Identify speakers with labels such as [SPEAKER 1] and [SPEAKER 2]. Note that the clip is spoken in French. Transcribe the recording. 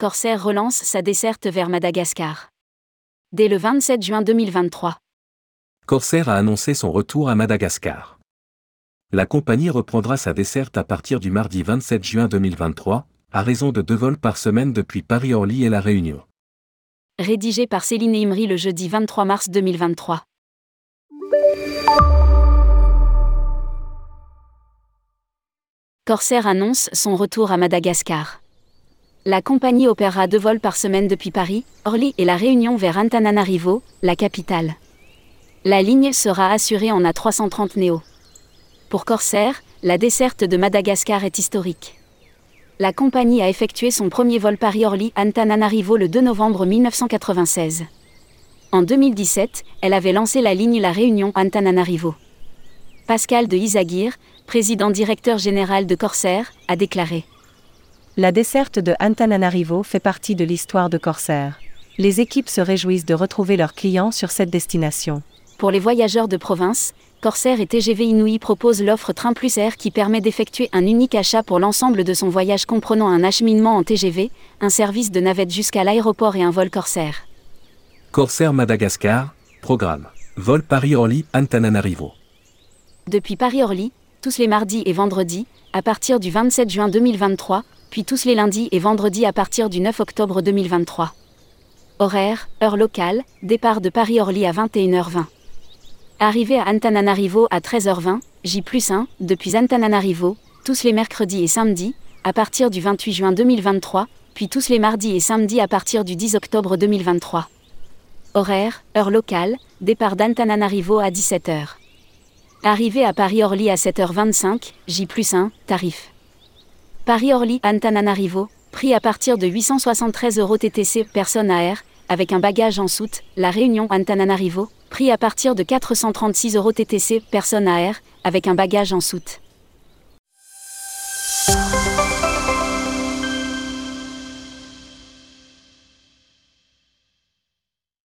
[SPEAKER 1] Corsair relance sa desserte vers Madagascar. Dès le 27 juin 2023.
[SPEAKER 2] Corsair a annoncé son retour à Madagascar. La compagnie reprendra sa desserte à partir du mardi 27 juin 2023, à raison de deux vols par semaine depuis Paris-Orly et La Réunion.
[SPEAKER 1] Rédigé par Céline Imri le jeudi 23 mars 2023. Corsair annonce son retour à Madagascar. La compagnie opérera deux vols par semaine depuis Paris, Orly et La Réunion vers Antananarivo, la capitale. La ligne sera assurée en A330 Neo. Pour Corsair, la desserte de Madagascar est historique. La compagnie a effectué son premier vol Paris-Orly-Antananarivo le 2 novembre 1996. En 2017, elle avait lancé la ligne La Réunion-Antananarivo. Pascal de Isaguirre, président directeur général de Corsair, a déclaré
[SPEAKER 3] La desserte de Antananarivo fait partie de l'histoire de Corsair. Les équipes se réjouissent de retrouver leurs clients sur cette destination.
[SPEAKER 1] Pour les voyageurs de province, Corsair et TGV Inouï proposent l'offre Train Plus Air qui permet d'effectuer un unique achat pour l'ensemble de son voyage comprenant un acheminement en TGV, un service de navette jusqu'à l'aéroport et un vol Corsair.
[SPEAKER 2] Corsair Madagascar, programme. Vol Paris-Orly, Antananarivo.
[SPEAKER 1] Depuis Paris-Orly, tous les mardis et vendredis, à partir du 27 juin 2023, puis tous les lundis et vendredis à partir du 9 octobre 2023. Horaire, heure locale, départ de Paris-Orly à 21h20. Arrivée à Antananarivo à 13h20, J plus 1, depuis Antananarivo, tous les mercredis et samedis, à partir du 28 juin 2023, puis tous les mardis et samedis à partir du 10 octobre 2023. Horaire, heure locale, départ d'Antananarivo à 17h. Arrivée à Paris-Orly à 7h25, J plus 1, tarif. Paris-Orly, Antananarivo, prix à partir de 873 euros TTC personne AR, avec un bagage en soute, La Réunion Antananarivo, prix à partir de 436 euros TTC personne AR, avec un bagage en soute.